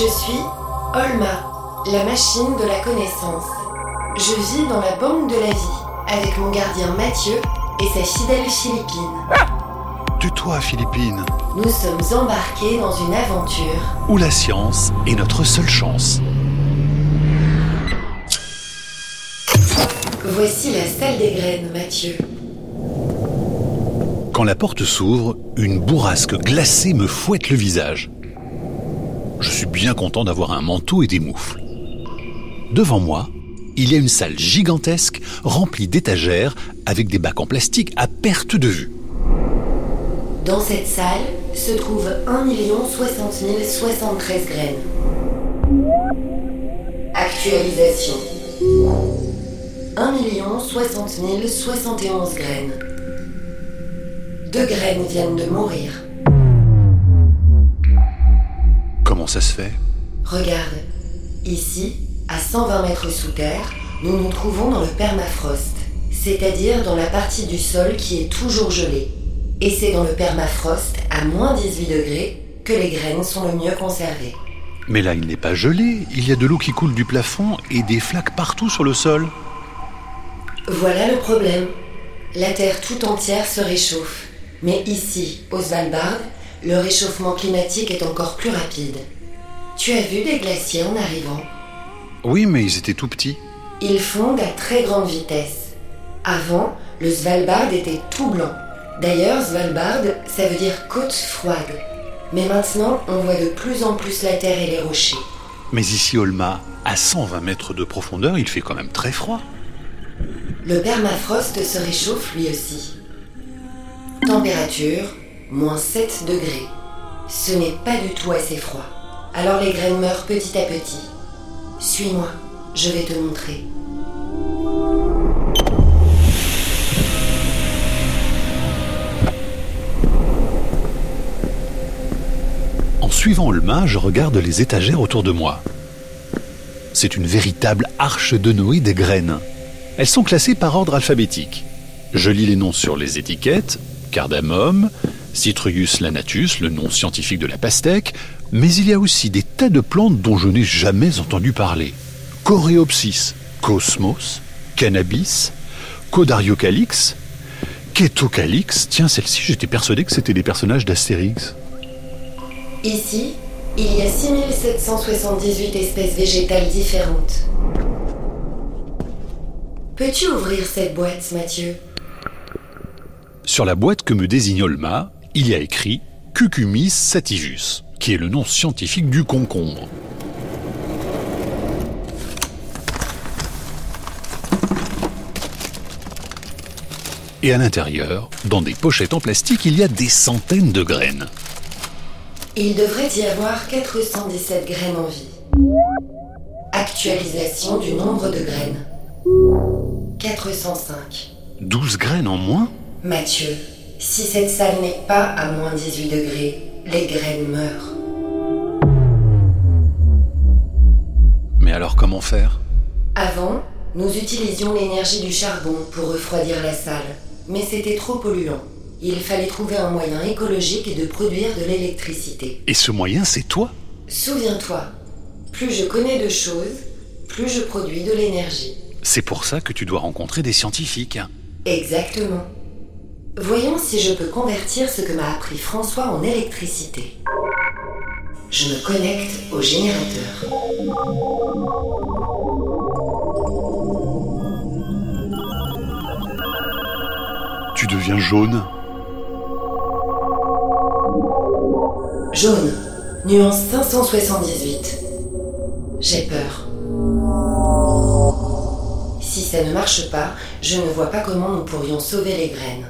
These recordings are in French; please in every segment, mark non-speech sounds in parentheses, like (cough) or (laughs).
Je suis Olma, la machine de la connaissance. Je vis dans la banque de la vie avec mon gardien Mathieu et sa fidèle Philippine. Tue-toi, Philippine. Nous sommes embarqués dans une aventure Où la science est notre seule chance. Voici la salle des graines, Mathieu. Quand la porte s'ouvre, une bourrasque glacée me fouette le visage. Je suis bien content d'avoir un manteau et des moufles. Devant moi, il y a une salle gigantesque remplie d'étagères avec des bacs en plastique à perte de vue. Dans cette salle se trouve 1 60 073 graines. Actualisation. 1 60 071 graines. Deux graines viennent de mourir. Ça se fait Regarde, ici, à 120 mètres sous terre, nous nous trouvons dans le permafrost, c'est-à-dire dans la partie du sol qui est toujours gelée. Et c'est dans le permafrost, à moins 18 degrés, que les graines sont le mieux conservées. Mais là, il n'est pas gelé. Il y a de l'eau qui coule du plafond et des flaques partout sur le sol. Voilà le problème. La Terre tout entière se réchauffe. Mais ici, au Svalbard, le réchauffement climatique est encore plus rapide. Tu as vu des glaciers en arrivant Oui, mais ils étaient tout petits. Ils fondent à très grande vitesse. Avant, le Svalbard était tout blanc. D'ailleurs, Svalbard, ça veut dire côte froide. Mais maintenant, on voit de plus en plus la terre et les rochers. Mais ici, Olma, à 120 mètres de profondeur, il fait quand même très froid. Le permafrost se réchauffe lui aussi. Température, moins 7 degrés. Ce n'est pas du tout assez froid. Alors les graines meurent petit à petit. Suis-moi, je vais te montrer. En suivant main, je regarde les étagères autour de moi. C'est une véritable arche de Noé des graines. Elles sont classées par ordre alphabétique. Je lis les noms sur les étiquettes cardamome, Citrugus lanatus, le nom scientifique de la pastèque, mais il y a aussi des tas de plantes dont je n'ai jamais entendu parler. Coréopsis, Cosmos, Cannabis, Codariocalix, Ketocalix. Tiens, celle-ci, j'étais persuadé que c'était des personnages d'Astérix. Ici, il y a 6778 espèces végétales différentes. Peux-tu ouvrir cette boîte, Mathieu? Sur la boîte que me désigne Olma, il y a écrit Cucumis sativus, qui est le nom scientifique du concombre. Et à l'intérieur, dans des pochettes en plastique, il y a des centaines de graines. Il devrait y avoir 417 graines en vie. Actualisation du nombre de graines. 405. 12 graines en moins? Mathieu, si cette salle n'est pas à moins 18 degrés, les graines meurent. Mais alors comment faire? Avant, nous utilisions l'énergie du charbon pour refroidir la salle, mais c'était trop polluant. Il fallait trouver un moyen écologique de produire de l'électricité. Et ce moyen, c'est toi? Souviens-toi, plus je connais de choses, plus je produis de l'énergie. C'est pour ça que tu dois rencontrer des scientifiques. Exactement. Voyons si je peux convertir ce que m'a appris François en électricité. Je me connecte au générateur. Tu deviens jaune Jaune, nuance 578. J'ai peur. Si ça ne marche pas, je ne vois pas comment nous pourrions sauver les graines.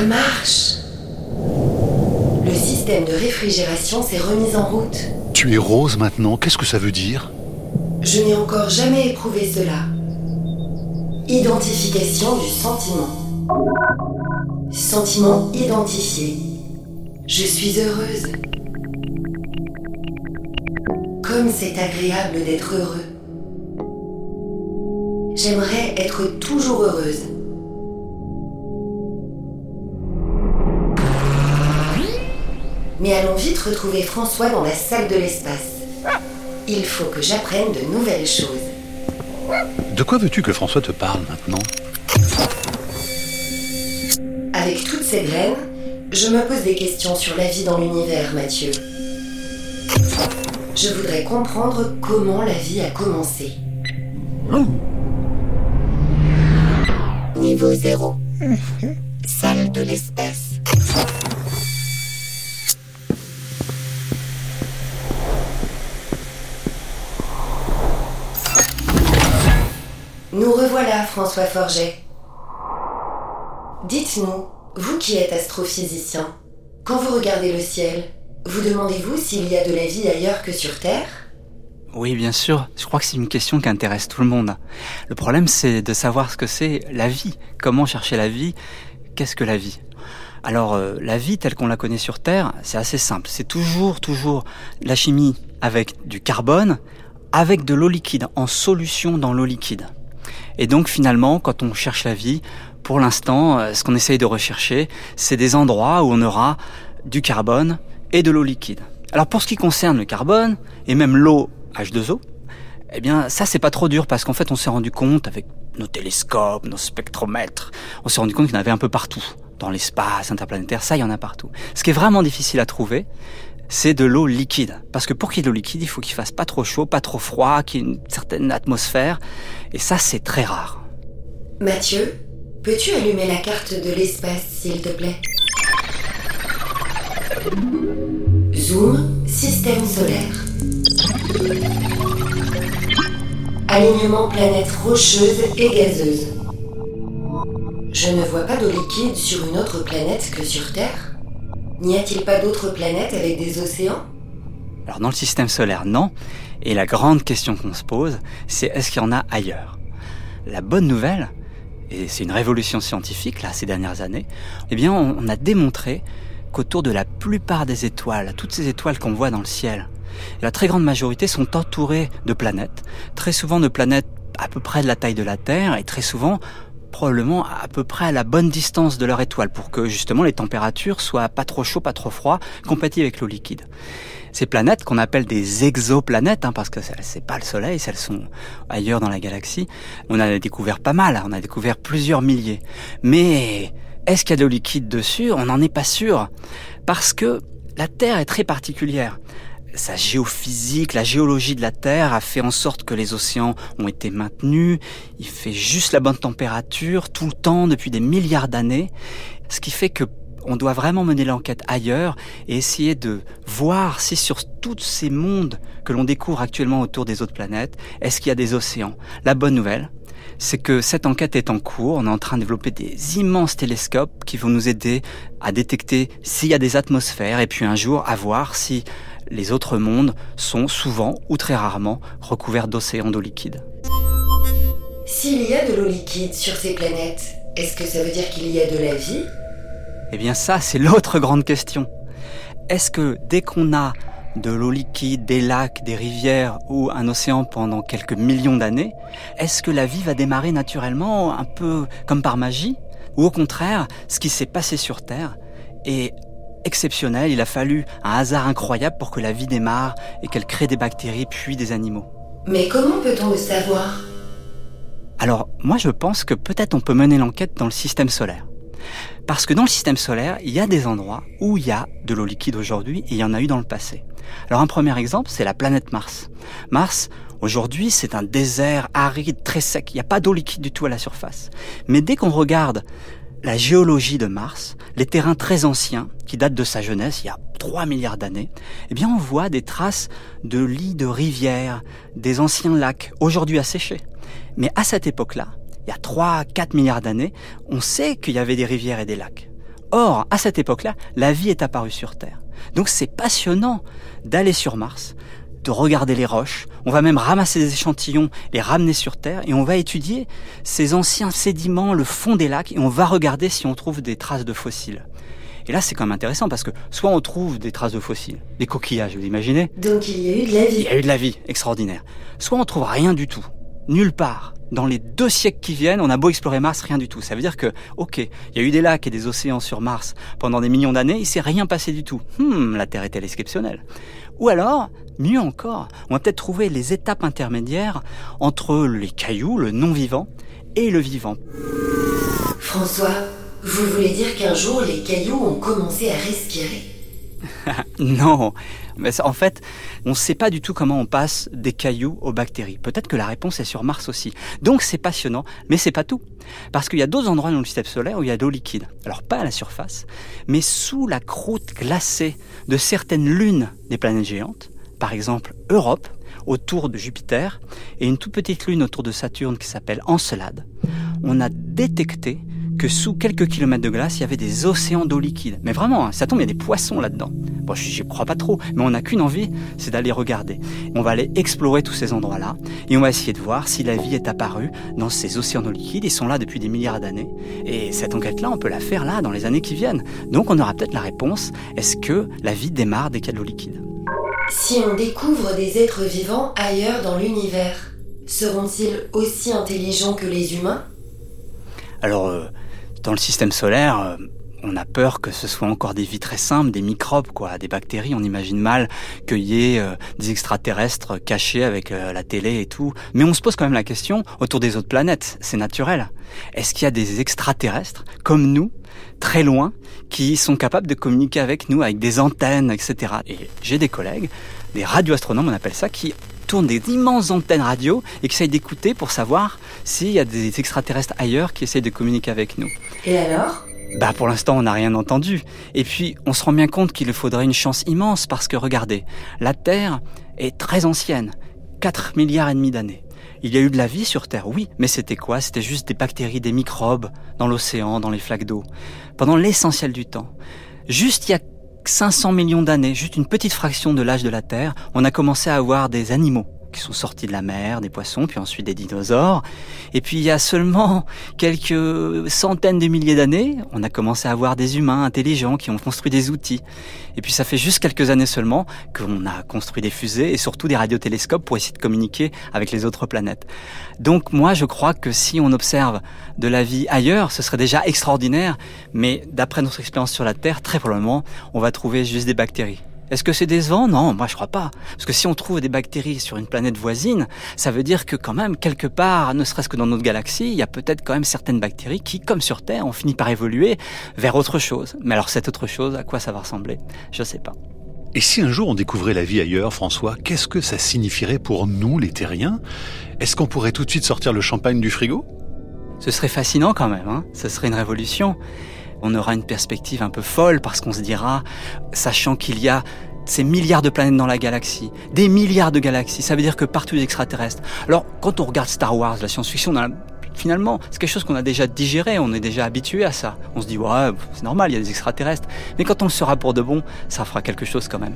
Ça marche Le système de réfrigération s'est remis en route. Tu es rose maintenant, qu'est-ce que ça veut dire? Je n'ai encore jamais éprouvé cela. Identification du sentiment. Sentiment identifié. Je suis heureuse. Comme c'est agréable d'être heureux. J'aimerais être toujours heureuse. Mais allons vite retrouver François dans la salle de l'espace. Il faut que j'apprenne de nouvelles choses. De quoi veux-tu que François te parle maintenant? Avec toutes ces graines, je me pose des questions sur la vie dans l'univers, Mathieu. Je voudrais comprendre comment la vie a commencé. Niveau zéro. Salle de l'espace. François Forget. Dites-nous, vous qui êtes astrophysicien, quand vous regardez le ciel, vous demandez-vous s'il y a de la vie ailleurs que sur Terre? Oui, bien sûr. Je crois que c'est une question qui intéresse tout le monde. Le problème, c'est de savoir ce que c'est la vie. Comment chercher la vie? Qu'est-ce que la vie? Alors euh, la vie telle qu'on la connaît sur Terre, c'est assez simple. C'est toujours, toujours la chimie avec du carbone, avec de l'eau liquide, en solution dans l'eau liquide. Et donc finalement, quand on cherche la vie, pour l'instant, euh, ce qu'on essaye de rechercher, c'est des endroits où on aura du carbone et de l'eau liquide. Alors pour ce qui concerne le carbone, et même l'eau H2O, eh bien ça c'est pas trop dur parce qu'en fait on s'est rendu compte avec nos télescopes, nos spectromètres, on s'est rendu compte qu'il y en avait un peu partout. Dans l'espace interplanétaire, ça il y en a partout. Ce qui est vraiment difficile à trouver, c'est de l'eau liquide. Parce que pour qu'il y ait de l'eau liquide, il faut qu'il fasse pas trop chaud, pas trop froid, qu'il y ait une certaine atmosphère. Et ça, c'est très rare. Mathieu, peux-tu allumer la carte de l'espace, s'il te plaît? Zoom, système solaire. Alignement planète rocheuse et gazeuse. Je ne vois pas d'eau liquide sur une autre planète que sur Terre. N'y a-t-il pas d'autres planètes avec des océans? Alors dans le système solaire, non. Et la grande question qu'on se pose, c'est est-ce qu'il y en a ailleurs? La bonne nouvelle, et c'est une révolution scientifique là ces dernières années, eh bien on a démontré qu'autour de la plupart des étoiles, toutes ces étoiles qu'on voit dans le ciel, la très grande majorité sont entourées de planètes, très souvent de planètes à peu près de la taille de la Terre et très souvent probablement à peu près à la bonne distance de leur étoile pour que justement les températures soient pas trop chaudes, pas trop froides, compatibles avec l'eau liquide. Ces planètes qu'on appelle des exoplanètes, hein, parce que c'est pas le Soleil, elles sont ailleurs dans la galaxie, on a découvert pas mal, on a découvert plusieurs milliers. Mais est-ce qu'il y a de l'eau liquide dessus? On n'en est pas sûr. Parce que la Terre est très particulière. Sa géophysique, la géologie de la Terre a fait en sorte que les océans ont été maintenus. Il fait juste la bonne température tout le temps depuis des milliards d'années. Ce qui fait que on doit vraiment mener l'enquête ailleurs et essayer de voir si sur tous ces mondes que l'on découvre actuellement autour des autres planètes, est-ce qu'il y a des océans La bonne nouvelle, c'est que cette enquête est en cours. On est en train de développer des immenses télescopes qui vont nous aider à détecter s'il y a des atmosphères et puis un jour à voir si les autres mondes sont souvent ou très rarement recouverts d'océans d'eau liquide. S'il y a de l'eau liquide sur ces planètes, est-ce que ça veut dire qu'il y a de la vie? Eh bien ça, c'est l'autre grande question. Est-ce que dès qu'on a de l'eau liquide, des lacs, des rivières ou un océan pendant quelques millions d'années, est-ce que la vie va démarrer naturellement un peu comme par magie? Ou au contraire, ce qui s'est passé sur Terre est exceptionnel, il a fallu un hasard incroyable pour que la vie démarre et qu'elle crée des bactéries puis des animaux. Mais comment peut-on le savoir? Alors, moi je pense que peut-être on peut mener l'enquête dans le système solaire. Parce que dans le système solaire, il y a des endroits où il y a de l'eau liquide aujourd'hui et il y en a eu dans le passé. Alors un premier exemple, c'est la planète Mars. Mars, aujourd'hui, c'est un désert aride, très sec. Il n'y a pas d'eau liquide du tout à la surface. Mais dès qu'on regarde la géologie de Mars, les terrains très anciens, qui datent de sa jeunesse, il y a 3 milliards d'années, eh bien on voit des traces de lits de rivières, des anciens lacs, aujourd'hui asséchés. Mais à cette époque-là, il y a 3, 4 milliards d'années, on sait qu'il y avait des rivières et des lacs. Or, à cette époque-là, la vie est apparue sur Terre. Donc c'est passionnant d'aller sur Mars, de regarder les roches. On va même ramasser des échantillons, les ramener sur Terre et on va étudier ces anciens sédiments, le fond des lacs et on va regarder si on trouve des traces de fossiles. Et là, c'est quand même intéressant parce que soit on trouve des traces de fossiles, des coquillages, vous imaginez Donc il y a eu de la vie. Il y a eu de la vie, extraordinaire. Soit on trouve rien du tout. nulle part. Dans les deux siècles qui viennent, on a beau explorer Mars, rien du tout. Ça veut dire que, ok, il y a eu des lacs et des océans sur Mars pendant des millions d'années, il s'est rien passé du tout. Hmm, la Terre est-elle exceptionnelle? Ou alors, mieux encore, on va peut-être trouver les étapes intermédiaires entre les cailloux, le non-vivant, et le vivant. François, vous voulez dire qu'un jour les cailloux ont commencé à respirer? (laughs) non, mais en fait, on ne sait pas du tout comment on passe des cailloux aux bactéries. Peut-être que la réponse est sur Mars aussi. Donc c'est passionnant, mais c'est pas tout. Parce qu'il y a d'autres endroits dans le système solaire où il y a de l'eau liquide. Alors pas à la surface, mais sous la croûte glacée de certaines lunes des planètes géantes. Par exemple, Europe, autour de Jupiter, et une toute petite lune autour de Saturne qui s'appelle Encelade. On a détecté que sous quelques kilomètres de glace, il y avait des océans d'eau liquide. Mais vraiment, hein, ça tombe, il y a des poissons là-dedans. Bon, j'y crois pas trop, mais on n'a qu'une envie, c'est d'aller regarder. On va aller explorer tous ces endroits-là, et on va essayer de voir si la vie est apparue dans ces océans d'eau liquide. Ils sont là depuis des milliards d'années. Et cette enquête-là, on peut la faire là, dans les années qui viennent. Donc on aura peut-être la réponse, est-ce que la vie démarre dès qu'il y a de l'eau liquide? Si on découvre des êtres vivants ailleurs dans l'univers, seront-ils aussi intelligents que les humains? Alors, euh, dans le système solaire, euh, on a peur que ce soit encore des vies très simples, des microbes, quoi, des bactéries. On imagine mal qu'il y ait euh, des extraterrestres cachés avec euh, la télé et tout. Mais on se pose quand même la question autour des autres planètes. C'est naturel. Est-ce qu'il y a des extraterrestres comme nous, très loin, qui sont capables de communiquer avec nous avec des antennes, etc. Et j'ai des collègues, des radioastronomes, on appelle ça, qui tournent des immenses antennes radio et qui essayent d'écouter pour savoir s'il y a des extraterrestres ailleurs qui essayent de communiquer avec nous. Et alors? Bah pour l'instant on n'a rien entendu. Et puis on se rend bien compte qu'il faudrait une chance immense parce que regardez, la Terre est très ancienne, 4 milliards et demi d'années. Il y a eu de la vie sur Terre, oui, mais c'était quoi? C'était juste des bactéries, des microbes dans l'océan, dans les flaques d'eau, pendant l'essentiel du temps. Juste il y a 500 millions d'années, juste une petite fraction de l'âge de la Terre, on a commencé à avoir des animaux qui sont sortis de la mer, des poissons, puis ensuite des dinosaures. Et puis il y a seulement quelques centaines de milliers d'années, on a commencé à avoir des humains intelligents qui ont construit des outils. Et puis ça fait juste quelques années seulement qu'on a construit des fusées et surtout des radiotélescopes pour essayer de communiquer avec les autres planètes. Donc moi je crois que si on observe de la vie ailleurs, ce serait déjà extraordinaire, mais d'après notre expérience sur la Terre, très probablement, on va trouver juste des bactéries. Est-ce que c'est décevant? Non, moi je crois pas. Parce que si on trouve des bactéries sur une planète voisine, ça veut dire que quand même, quelque part, ne serait-ce que dans notre galaxie, il y a peut-être quand même certaines bactéries qui, comme sur Terre, ont fini par évoluer vers autre chose. Mais alors cette autre chose, à quoi ça va ressembler? Je sais pas. Et si un jour on découvrait la vie ailleurs, François, qu'est-ce que ça signifierait pour nous, les terriens? Est-ce qu'on pourrait tout de suite sortir le champagne du frigo? Ce serait fascinant quand même, hein ce serait une révolution on aura une perspective un peu folle parce qu'on se dira, sachant qu'il y a ces milliards de planètes dans la galaxie, des milliards de galaxies, ça veut dire que partout des extraterrestres. Alors, quand on regarde Star Wars, la science-fiction, finalement, c'est quelque chose qu'on a déjà digéré, on est déjà habitué à ça. On se dit, ouais, c'est normal, il y a des extraterrestres. Mais quand on le sera pour de bon, ça fera quelque chose quand même.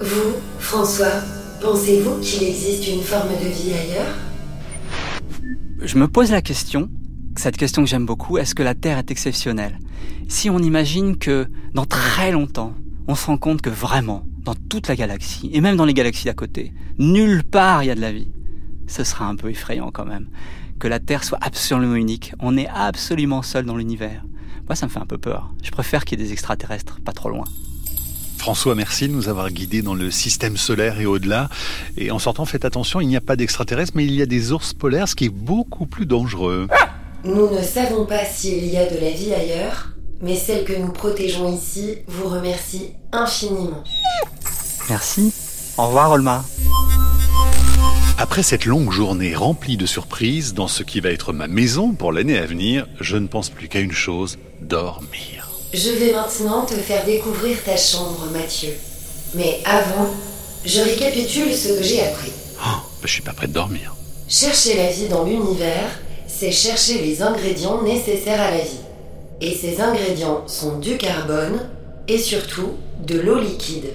Vous, François, pensez-vous qu'il existe une forme de vie ailleurs? Je me pose la question, cette question que j'aime beaucoup, est-ce que la Terre est exceptionnelle? Si on imagine que dans très longtemps, on se rend compte que vraiment, dans toute la galaxie, et même dans les galaxies d'à côté, nulle part il y a de la vie, ce sera un peu effrayant quand même. Que la Terre soit absolument unique, on est absolument seul dans l'univers. Moi, ça me fait un peu peur. Je préfère qu'il y ait des extraterrestres pas trop loin. François, merci de nous avoir guidés dans le système solaire et au-delà. Et en sortant, faites attention, il n'y a pas d'extraterrestres, mais il y a des ours polaires, ce qui est beaucoup plus dangereux. Nous ne savons pas s'il y a de la vie ailleurs, mais celle que nous protégeons ici vous remercie infiniment. Merci. Au revoir, Olma. Après cette longue journée remplie de surprises dans ce qui va être ma maison pour l'année à venir, je ne pense plus qu'à une chose, dormir. Je vais maintenant te faire découvrir ta chambre, Mathieu. Mais avant, je récapitule ce que j'ai appris. Oh, je suis pas prêt de dormir. Chercher la vie dans l'univers c'est chercher les ingrédients nécessaires à la vie. Et ces ingrédients sont du carbone et surtout de l'eau liquide.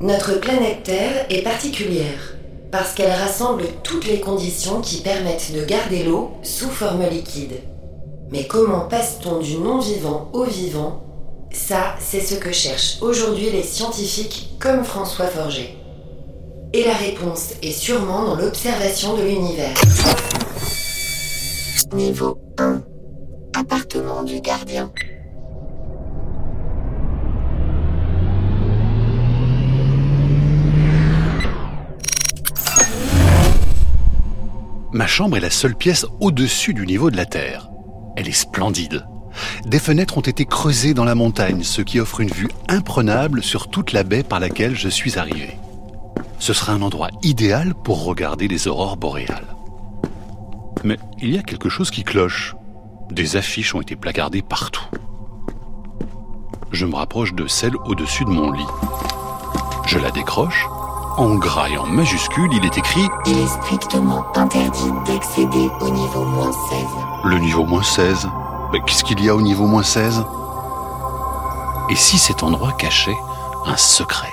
Notre planète Terre est particulière parce qu'elle rassemble toutes les conditions qui permettent de garder l'eau sous forme liquide. Mais comment passe-t-on du non-vivant au vivant? Ça, c'est ce que cherchent aujourd'hui les scientifiques comme François Forger. Et la réponse est sûrement dans l'observation de l'univers. Niveau 1. Appartement du gardien. Ma chambre est la seule pièce au-dessus du niveau de la Terre. Elle est splendide. Des fenêtres ont été creusées dans la montagne, ce qui offre une vue imprenable sur toute la baie par laquelle je suis arrivé. Ce sera un endroit idéal pour regarder les aurores boréales. Mais il y a quelque chose qui cloche. Des affiches ont été placardées partout. Je me rapproche de celle au-dessus de mon lit. Je la décroche. En gras et en majuscule, il est écrit Il est strictement interdit d'accéder au niveau moins 16. Le niveau moins 16 Mais qu'est-ce qu'il y a au niveau moins 16 Et si cet endroit cachait un secret?